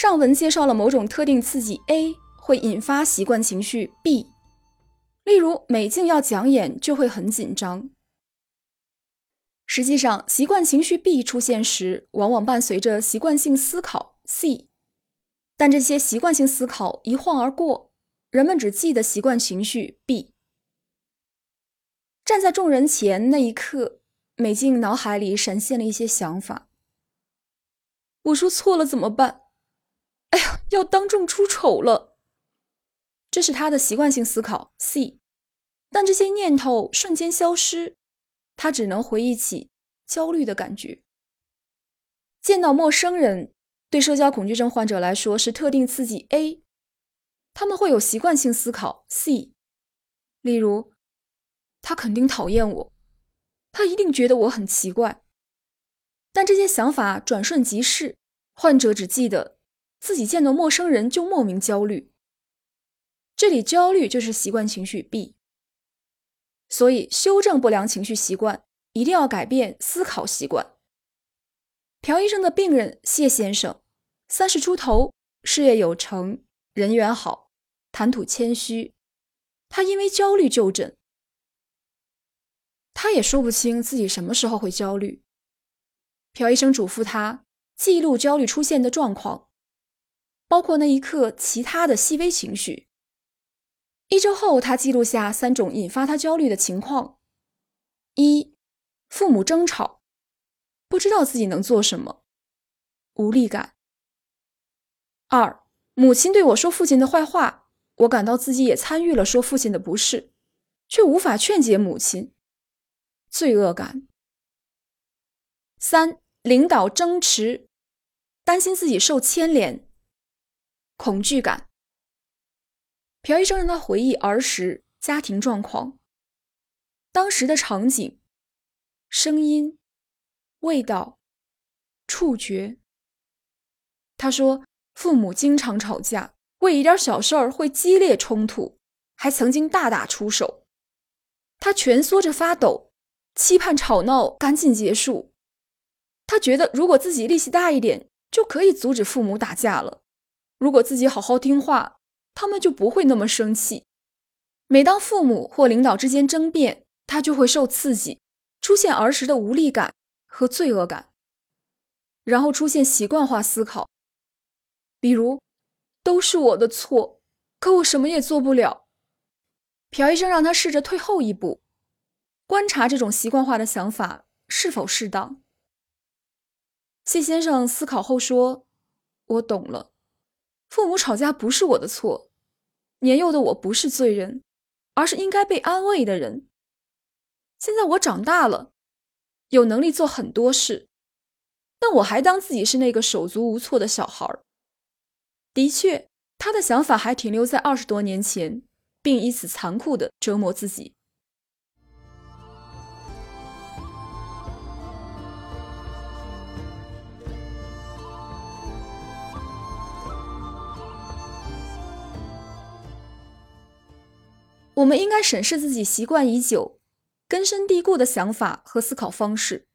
上文介绍了某种特定刺激 A 会引发习惯情绪 B，例如美静要讲演就会很紧张。实际上，习惯情绪 B 出现时，往往伴随着习惯性思考 C，但这些习惯性思考一晃而过，人们只记得习惯情绪 B。站在众人前那一刻，美静脑海里闪现了一些想法：我说错了怎么办？要当众出丑了！这是他的习惯性思考 C，但这些念头瞬间消失。他只能回忆起焦虑的感觉。见到陌生人，对社交恐惧症患者来说是特定刺激 A，他们会有习惯性思考 C，例如，他肯定讨厌我，他一定觉得我很奇怪。但这些想法转瞬即逝，患者只记得自己见到陌生人就莫名焦虑。这里焦虑就是习惯情绪 B。所以，修正不良情绪习惯，一定要改变思考习惯。朴医生的病人谢先生，三十出头，事业有成，人缘好，谈吐谦虚。他因为焦虑就诊，他也说不清自己什么时候会焦虑。朴医生嘱咐他记录焦虑出现的状况，包括那一刻其他的细微情绪。一周后，他记录下三种引发他焦虑的情况：一、父母争吵，不知道自己能做什么，无力感；二、母亲对我说父亲的坏话，我感到自己也参与了说父亲的不是，却无法劝解母亲，罪恶感；三、领导争执，担心自己受牵连，恐惧感。朴医生让他回忆儿时家庭状况，当时的场景、声音、味道、触觉。他说，父母经常吵架，为一点小事儿会激烈冲突，还曾经大打出手。他蜷缩着发抖，期盼吵闹赶紧结束。他觉得，如果自己力气大一点，就可以阻止父母打架了。如果自己好好听话。他们就不会那么生气。每当父母或领导之间争辩，他就会受刺激，出现儿时的无力感和罪恶感，然后出现习惯化思考，比如都是我的错，可我什么也做不了。朴医生让他试着退后一步，观察这种习惯化的想法是否适当。谢先生思考后说：“我懂了，父母吵架不是我的错。”年幼的我不是罪人，而是应该被安慰的人。现在我长大了，有能力做很多事，但我还当自己是那个手足无措的小孩。的确，他的想法还停留在二十多年前，并以此残酷的折磨自己。我们应该审视自己习惯已久、根深蒂固的想法和思考方式，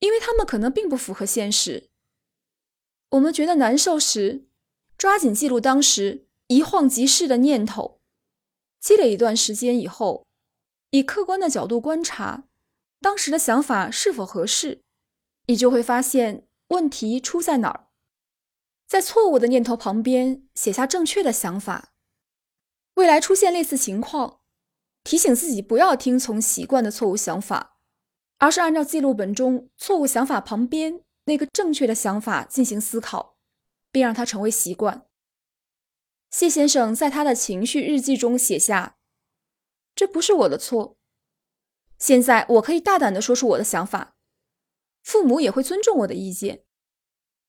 因为他们可能并不符合现实。我们觉得难受时，抓紧记录当时一晃即逝的念头，积累一段时间以后，以客观的角度观察当时的想法是否合适，你就会发现问题出在哪儿。在错误的念头旁边写下正确的想法，未来出现类似情况。提醒自己不要听从习惯的错误想法，而是按照记录本中错误想法旁边那个正确的想法进行思考，并让它成为习惯。谢先生在他的情绪日记中写下：“这不是我的错，现在我可以大胆地说出我的想法，父母也会尊重我的意见。”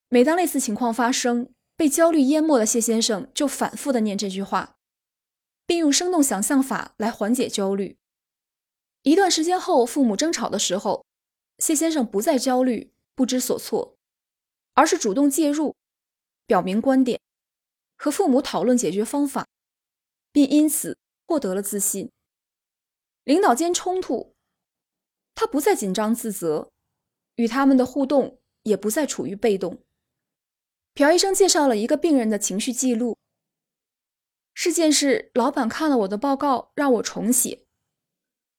每当类似情况发生，被焦虑淹没的谢先生就反复地念这句话。并用生动想象法来缓解焦虑。一段时间后，父母争吵的时候，谢先生不再焦虑、不知所措，而是主动介入，表明观点，和父母讨论解决方法，并因此获得了自信。领导间冲突，他不再紧张自责，与他们的互动也不再处于被动。朴医生介绍了一个病人的情绪记录。事件是老板看了我的报告，让我重写。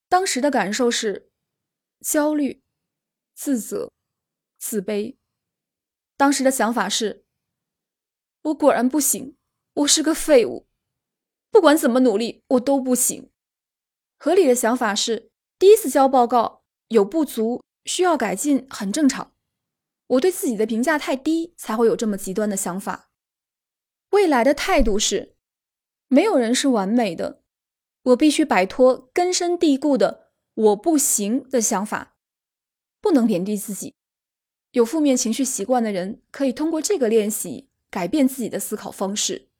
当时的感受是焦虑、自责、自卑。当时的想法是：我果然不行，我是个废物，不管怎么努力，我都不行。合理的想法是：第一次交报告有不足，需要改进，很正常。我对自己的评价太低，才会有这么极端的想法。未来的态度是。没有人是完美的，我必须摆脱根深蒂固的“我不行”的想法，不能贬低自己。有负面情绪习惯的人可以通过这个练习改变自己的思考方式。